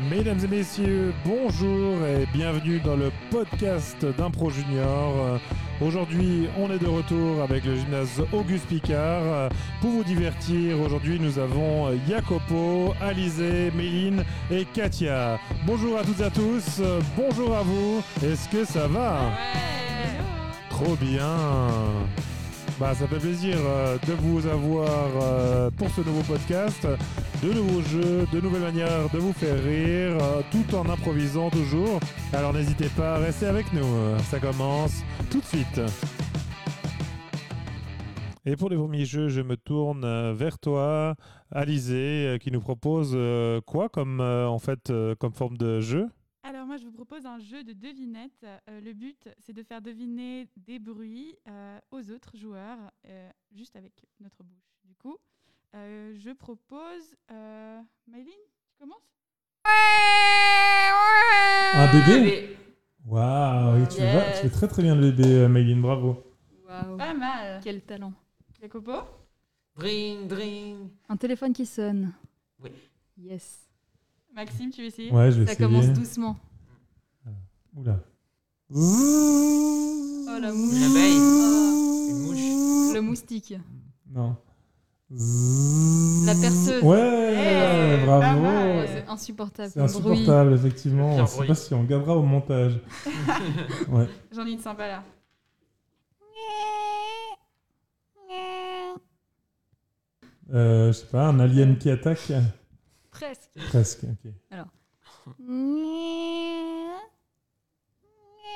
Mesdames et messieurs, bonjour et bienvenue dans le podcast d'Impro Junior. Aujourd'hui, on est de retour avec le gymnase Auguste Picard. Pour vous divertir, aujourd'hui, nous avons Jacopo, Alizé, Méline et Katia. Bonjour à toutes et à tous, bonjour à vous. Est-ce que ça va? Trop bien. Bah, ça fait plaisir euh, de vous avoir euh, pour ce nouveau podcast. De nouveaux jeux, de nouvelles manières de vous faire rire, euh, tout en improvisant toujours. Alors n'hésitez pas à rester avec nous. Ça commence tout de suite. Et pour les premiers jeux, je me tourne vers toi, Alizé, qui nous propose quoi comme en fait comme forme de jeu? Alors moi je vous propose un jeu de devinettes. Euh, le but c'est de faire deviner des bruits euh, aux autres joueurs euh, juste avec notre bouche. Du coup, euh, je propose... Euh... Maëline, tu commences? Un bébé? Waouh, tu, Yes. vas- tu fais très très bien le bébé, euh, Mayline, bravo. Waouh, Pas mal. quel talent. Jacopo? Dring, dring. Un téléphone qui sonne. Oui. Yes. Maxime, tu veux essayer? Ouais, je vais Ça essayer. commence doucement. Oula. Oh la mouche. Une abeille. Oh, Une mouche. le moustique. Non. La perceuse. Ouais, Eh, bravo. c'est insupportable. C'est bruit. insupportable, effectivement. Je sais pas si on gardera au montage. ouais. J'en ai une sympa là. Euh, je sais pas, un alien qui attaque? Presque. Presque, ok.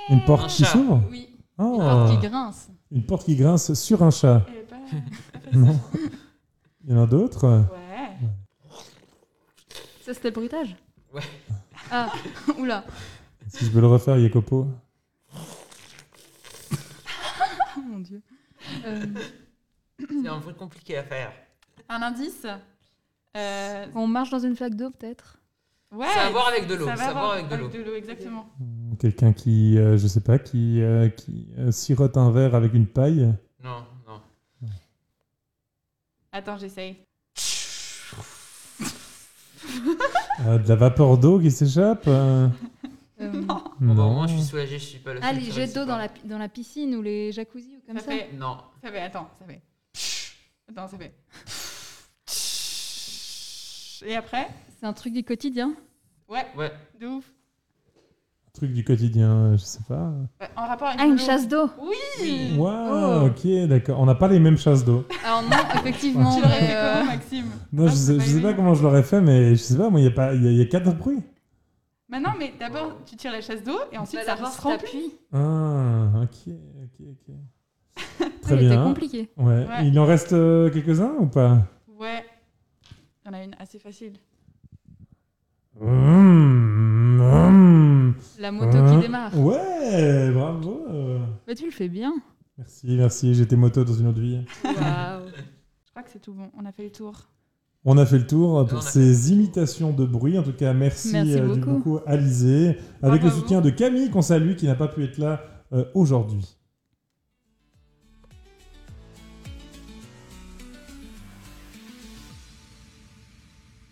Une Un porte qui s'ouvre Oui. Oh, Une porte qui grince. Une porte qui grince sur un chat. Non. Il y en a d'autres Ouais. Ça, c'était le bruitage Ouais. Ah, oula. Si je veux le refaire, Jacopo. Oh mon dieu. Euh, C'est un bruit compliqué à faire. Un indice Euh, on marche dans une flaque d'eau, peut-être? Ouais. Ça a à voir avec de l'eau. Ça Ça va a à voir voir avec de l'eau. exactement. Quelqu'un qui, euh, je sais pas, qui, euh, qui euh, sirote un verre avec une paille. Non, non. Attends, j'essaye. Euh, de la vapeur d'eau qui s'échappe euh, Euh, Bon, bah, au moins, je suis soulagé, je suis pas le seul Ah, les jets d'eau dans la, dans la piscine ou les jacuzzi ou comme Ça ça, fait... Non. Ça fait... Attends, ça fait... Attends, ça fait... Et après C'est un truc du quotidien Ouais, Ouais. de ouf. Un truc du quotidien, euh, je sais pas. Ouais, En rapport avec Ah, une l'eau. chasse d'eau Oui Waouh, Oh. ok, d'accord. On n'a pas les mêmes chasses d'eau. Alors non, effectivement. Tu l'aurais mais, fait euh, comment, Maxime Non, Ah, je c'est sais, pas je sais pas évident. comment je l'aurais fait, mais je sais pas, moi, il y, a pas- il y, a- il y a quatre bruits. Bah non, mais d'abord, tu tires la chasse d'eau et ensuite, bah, ça se remplit. Ah, ok, ok, ok. Très Ouais, il était bien. compliqué. Ouais. Ouais. Il en reste euh, quelques-uns ou pas? Ouais. Il y en a une assez facile. Mmh, mmh. La moto qui démarre. Ouais, bravo. Bah, tu le fais bien. Merci, merci. J'étais moto dans une autre vie. Waouh. Je crois que c'est tout bon. On a fait le tour. On a fait le tour pour ces imitations de bruit. En tout cas, merci, Merci euh, du beaucoup. beaucoup Alizé, avec Bravo le vous. soutien de Camille qu'on salue, qui n'a pas pu être là euh, aujourd'hui.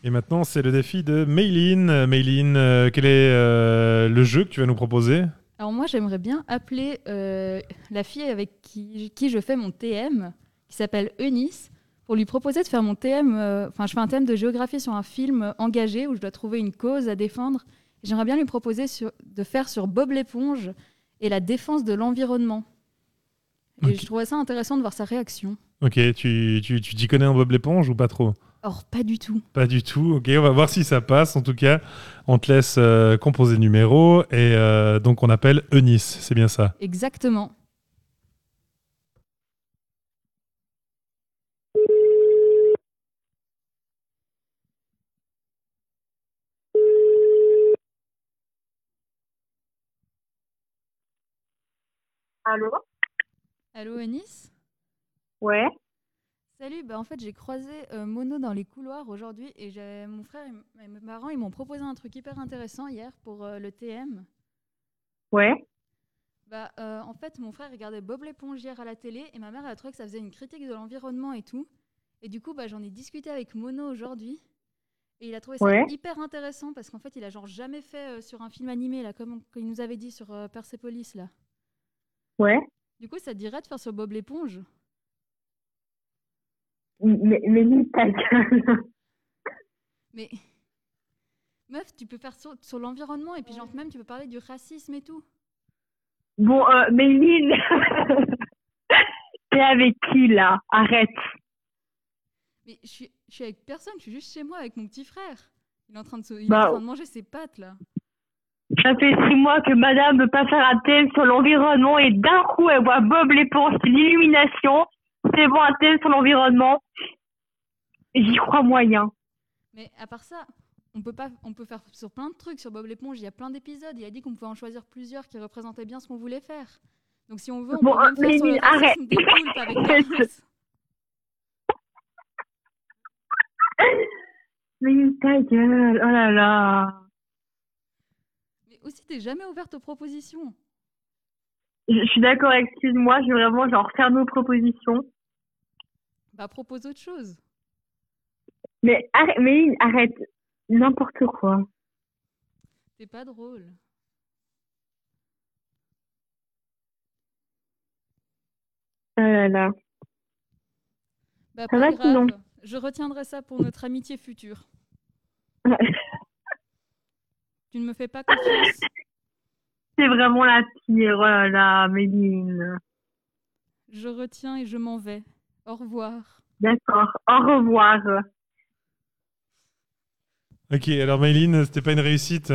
Et maintenant, c'est le défi de Mayline. Mayline, euh, quel est euh, le jeu que tu vas nous proposer? Alors moi, j'aimerais bien appeler euh, la fille avec qui, qui je fais mon TM, qui s'appelle Eunice, pour lui proposer de faire mon TM. euh, Enfin, je fais un thème de géographie sur un film engagé où je dois trouver une cause à défendre. J'aimerais bien lui proposer sur- de faire sur Bob l'éponge et la défense de l'environnement. Et je trouvais ça intéressant de voir sa réaction. Ok, tu tu- tu t'y connais en Bob l'éponge ou pas trop? Or, pas du tout. Pas du tout. Ok, on va voir si ça passe. En tout cas, on te laisse euh, composer le numéro et euh, donc on appelle Eunice. C'est bien ça. Exactement. Allô? Allô, Eunice? Ouais. Salut, bah en fait j'ai croisé euh, Mono dans les couloirs aujourd'hui et j'ai mon frère et mes parents ils m'ont proposé un truc hyper intéressant hier pour euh, le TM. Ouais. Bah euh, en fait mon frère regardait Bob l'éponge hier à la télé et ma mère elle a trouvé que ça faisait une critique de l'environnement et tout. Et du coup bah j'en ai discuté avec Mono aujourd'hui Et il a trouvé ça Ouais. hyper intéressant parce qu'en fait, il a genre jamais fait sur un film animé, là, comme il nous avait dit sur Persepolis, là. Ouais. Du coup, ça te dirait de faire sur Bob l'éponge? Mais, mais lis ta gueule. Mais meuf, tu peux faire sur, sur l'environnement et puis genre même tu peux parler du racisme et tout. Bon, euh, Méline, t'es avec qui là? Arrête. Mais je suis, je suis avec personne, je suis juste chez moi avec mon petit frère. Il est en train de, se- il est Bah, en train de manger ses pâtes là. Ça fait six mois que madame veut pas faire un thème sur l'environnement et d'un coup elle voit Bob l'éponge, c'est l'illumination. C'est bon un thème sur l'environnement. J'y crois moyen. Mais à part ça, on peut pas, on peut faire sur plein de trucs sur Bob l'éponge. Il y a plein d'épisodes. Il a dit qu'on pouvait en choisir plusieurs qui représentaient bien ce qu'on voulait faire. Donc si on veut, on Bon, peut même faire sur le Méline, arrête. racisme des poulpes avec. Mais ta gueule, oh là là. Mais aussi, t'es jamais ouverte aux propositions. Je, je suis d'accord, excuse-moi, je vais vraiment genre faire nos propositions. Bah propose autre chose. Mais arrête, arrête. N'importe quoi. T'es pas drôle. Là là. Bah Ça pas va grave. sinon Je retiendrai ça pour notre amitié future. Tu ne me fais pas confiance. C'est vraiment la pire, oh là là, Méline. Je retiens et je m'en vais. Au revoir. D'accord, au revoir. Ok, alors Mayline, c'était pas une réussite.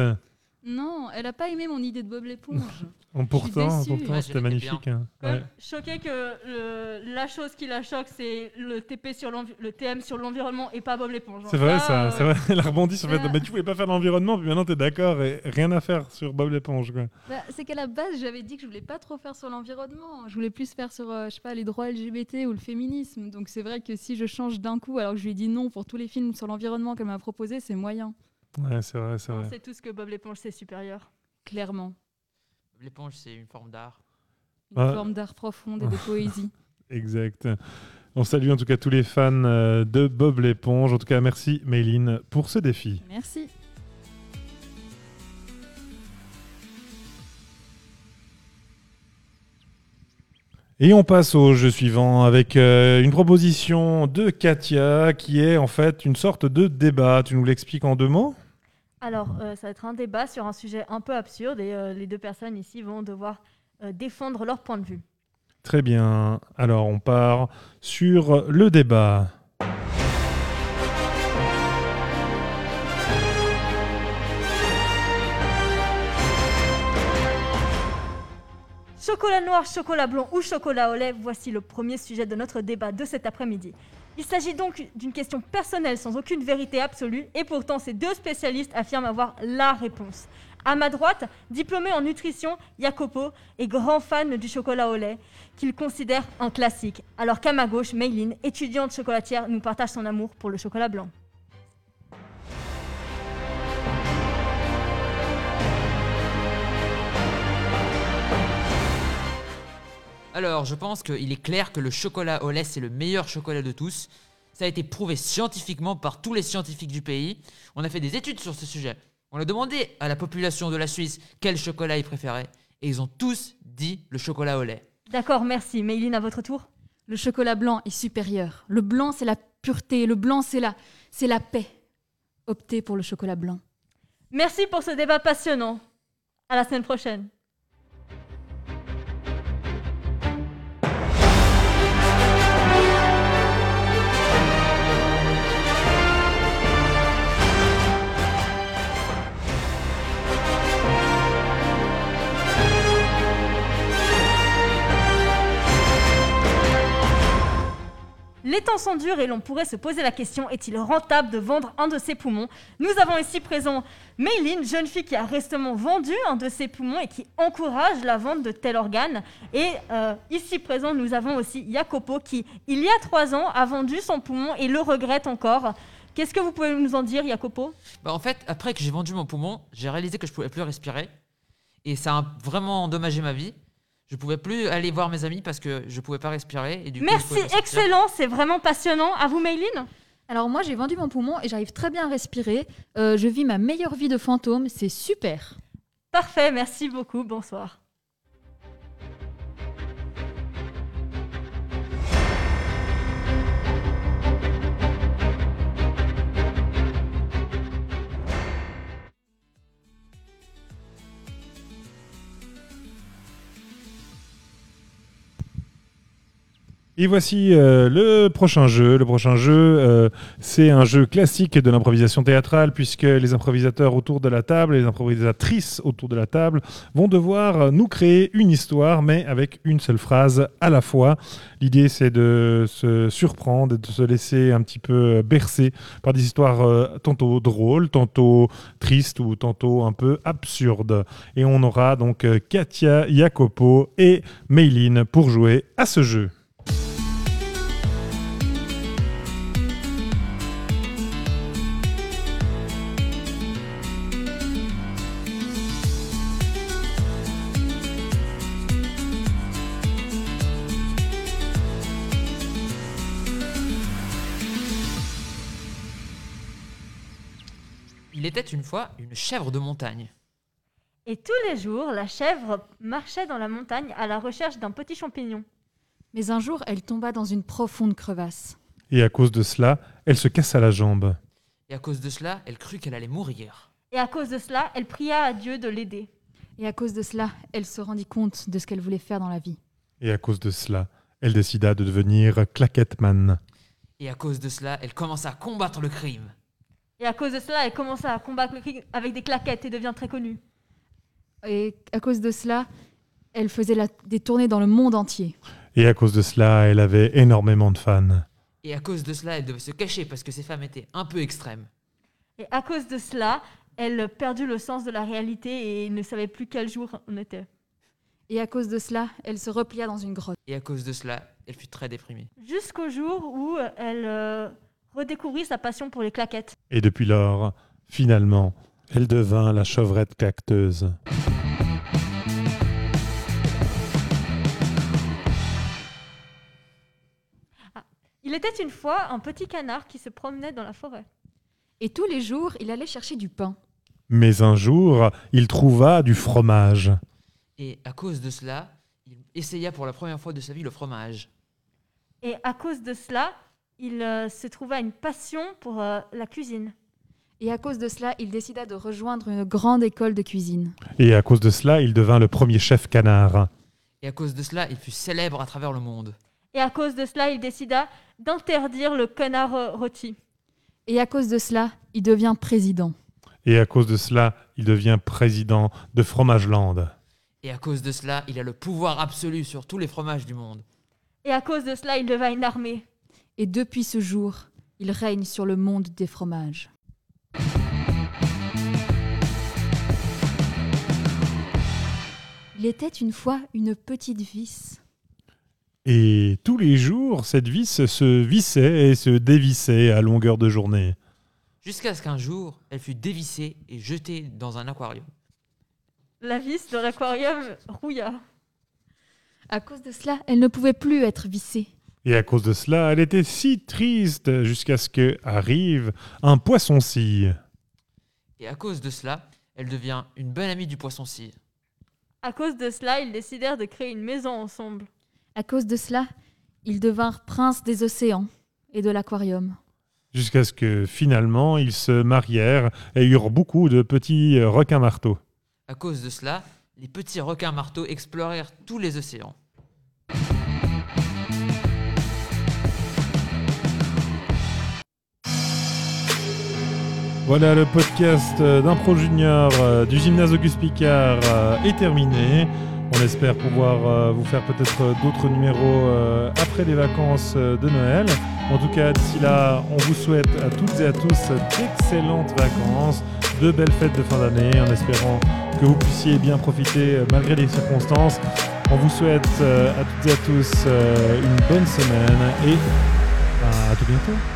Elle a pas aimé mon idée de Bob l'éponge. En pourtant, pourtant Ouais, c'était magnifique. hein. Ouais. choqué que le- la chose qui la choque, c'est le TP sur le TM sur l'environnement et pas Bob l'éponge. C'est vrai, ça. euh, C'est vrai. Elle a rebondi sur le fait. Bah. Bah, tu voulais pas faire l'environnement, puis maintenant t'es d'accord et rien à faire sur Bob l'éponge, quoi. Bah, c'est qu'à la base, j'avais dit que je voulais pas trop faire sur l'environnement. Je voulais plus faire sur, euh, je sais pas, les droits LGBT ou le féminisme. Donc c'est vrai que si je change d'un coup, alors que je lui ai dit non pour tous les films sur l'environnement qu'elle m'a proposé, c'est moyen, Ouais, c'est vrai, c'est On vrai. sait tous que Bob l'éponge, c'est supérieur. clairement. L'éponge, c'est une forme d'art. Une Ouais. forme d'art profonde et de poésie. Exact. On salue en tout cas tous les fans euh, de Bob l'éponge. En tout cas, merci Mayline pour ce défi. Merci. Et on passe au jeu suivant avec euh, une proposition de Katia qui est en fait une sorte de débat. Tu nous l'expliques en deux mots? Alors, euh, ça va être un débat sur un sujet un peu absurde et euh, les deux personnes ici vont devoir euh, défendre leur point de vue. Très bien. Alors on part sur le débat. Chocolat noir, chocolat blanc ou chocolat au lait, voici le premier sujet de notre débat de cet après-midi. Il s'agit donc d'une question personnelle sans aucune vérité absolue et pourtant ces deux spécialistes affirment avoir la réponse. À ma droite, diplômé en nutrition, Jacopo est grand fan du chocolat au lait qu'il considère un classique, alors qu'à ma gauche, Mayline, étudiante chocolatière, nous partage son amour pour le chocolat blanc. Alors, je pense qu'il est clair que le chocolat au lait, c'est le meilleur chocolat de tous. Ça a été prouvé scientifiquement par tous les scientifiques du pays. On a fait des études sur ce sujet. On a demandé à la population de la Suisse quel chocolat ils préféraient. Et ils ont tous dit le chocolat au lait. D'accord, merci. Mayline, à votre tour Le chocolat blanc est supérieur. Le blanc, c'est la pureté. Le blanc, c'est la, c'est la paix. Optez pour le chocolat blanc. Merci pour ce débat passionnant. À la semaine prochaine. Temps sont durs et l'on pourrait se poser la question est-il rentable de vendre un de ses poumons? Nous avons ici présent Mayline, jeune fille qui a récemment vendu un de ses poumons et qui encourage la vente de tel organe. Et euh, ici présent, nous avons aussi Jacopo qui, il y a trois ans, a vendu son poumon et le regrette encore. Qu'est-ce que vous pouvez nous en dire, Jacopo? Bah, en fait, après que j'ai vendu mon poumon, j'ai réalisé que je pouvais plus respirer. Et ça a vraiment endommagé ma vie. Je pouvais plus aller voir mes amis parce que je pouvais pas respirer. Et du Merci, excellent, c'est vraiment passionnant. À vous, Mayline Alors moi, j'ai vendu mon poumon et j'arrive très bien à respirer. Euh, je vis ma meilleure vie de fantôme, c'est super. Parfait, merci beaucoup, bonsoir. Et voici euh, le prochain jeu. Le prochain jeu, euh, c'est un jeu classique de l'improvisation théâtrale, puisque les improvisateurs autour de la table, les improvisatrices autour de la table, vont devoir nous créer une histoire, mais avec une seule phrase à la fois. L'idée, c'est de se surprendre, de se laisser un petit peu bercer par des histoires euh, tantôt drôles, tantôt tristes ou tantôt un peu absurdes. Et on aura donc Katia, Jacopo et Mayline pour jouer à ce jeu. Il était une fois une chèvre de montagne. Et tous les jours, la chèvre marchait dans la montagne à la recherche d'un petit champignon. Mais un jour, elle tomba dans une profonde crevasse. Et à cause de cela, elle se cassa la jambe. Et à cause de cela, elle crut qu'elle allait mourir. Et à cause de cela, elle pria à Dieu de l'aider. Et à cause de cela, elle se rendit compte de ce qu'elle voulait faire dans la vie. Et à cause de cela, elle décida de devenir claquetteman. Et à cause de cela, elle commença à combattre le crime. Et à cause de cela, elle commença à combattre le crime avec des claquettes et devient très connue. Et à cause de cela, elle faisait la- des tournées dans le monde entier. Et à cause de cela, elle avait énormément de fans. Et à cause de cela, elle devait se cacher parce que ses femmes étaient un peu extrêmes. Et à cause de cela, elle perdit le sens de la réalité et ne savait plus quel jour on était. Et à cause de cela, elle se replia dans une grotte. Et à cause de cela, elle fut très déprimée. Jusqu'au jour où elle euh, redécouvrit sa passion pour les claquettes. Et depuis lors, finalement, elle devint la chevrette cacteuse. Il était une fois un petit canard qui se promenait dans la forêt. Et tous les jours, il allait chercher du pain. Mais un jour, il trouva du fromage. Et à cause de cela, il essaya pour la première fois de sa vie le fromage. Et à cause de cela, il euh, se trouva une passion pour euh, la cuisine. Et à cause de cela, il décida de rejoindre une grande école de cuisine. Et à cause de cela, il devint le premier chef canard. Et à cause de cela, il fut célèbre à travers le monde. Et à cause de cela, il décida d'interdire le canard euh, rôti. Et à cause de cela, il devient président. Et à cause de cela, il devient président de Fromageland. Et à cause de cela, il a le pouvoir absolu sur tous les fromages du monde. Et à cause de cela, il devint une armée. Et depuis ce jour, il règne sur le monde des fromages. Il était une fois une petite vis. Et tous les jours, cette vis se vissait et se dévissait à longueur de journée. Jusqu'à ce qu'un jour, elle fut dévissée et jetée dans un aquarium. La vis dans l'aquarium rouilla. À cause de cela, elle ne pouvait plus être vissée. Et à cause de cela, elle était si triste jusqu'à ce que arrive un poisson-cille. Et à cause de cela, elle devient une bonne amie du poisson-cille. À cause de cela, ils décidèrent de créer une maison ensemble. À cause de cela, ils devinrent princes des océans et de l'aquarium. Jusqu'à ce que finalement, ils se marièrent et eurent beaucoup de petits euh, requins-marteaux. À cause de cela, les petits requins marteaux explorèrent tous les océans. Voilà, le podcast euh, d'Impro Junior euh, du gymnase Auguste Picard euh, est terminé. On espère pouvoir vous faire peut-être d'autres numéros après les vacances de Noël. En tout cas, d'ici là, on vous souhaite à toutes et à tous d'excellentes vacances, de belles fêtes de fin d'année, en espérant que vous puissiez bien profiter malgré les circonstances. On vous souhaite à toutes et à tous une bonne semaine et ben, à tout bientôt.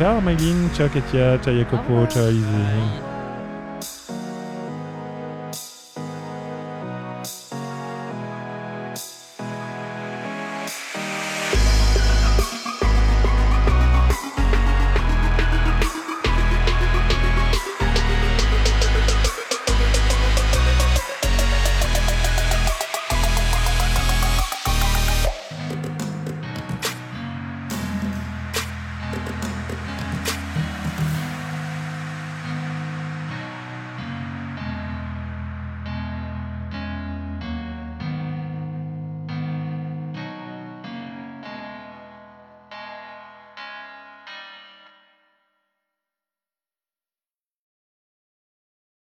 Ciao Maïline, ciao Katia, ciao Jacopo, ciao Izzy.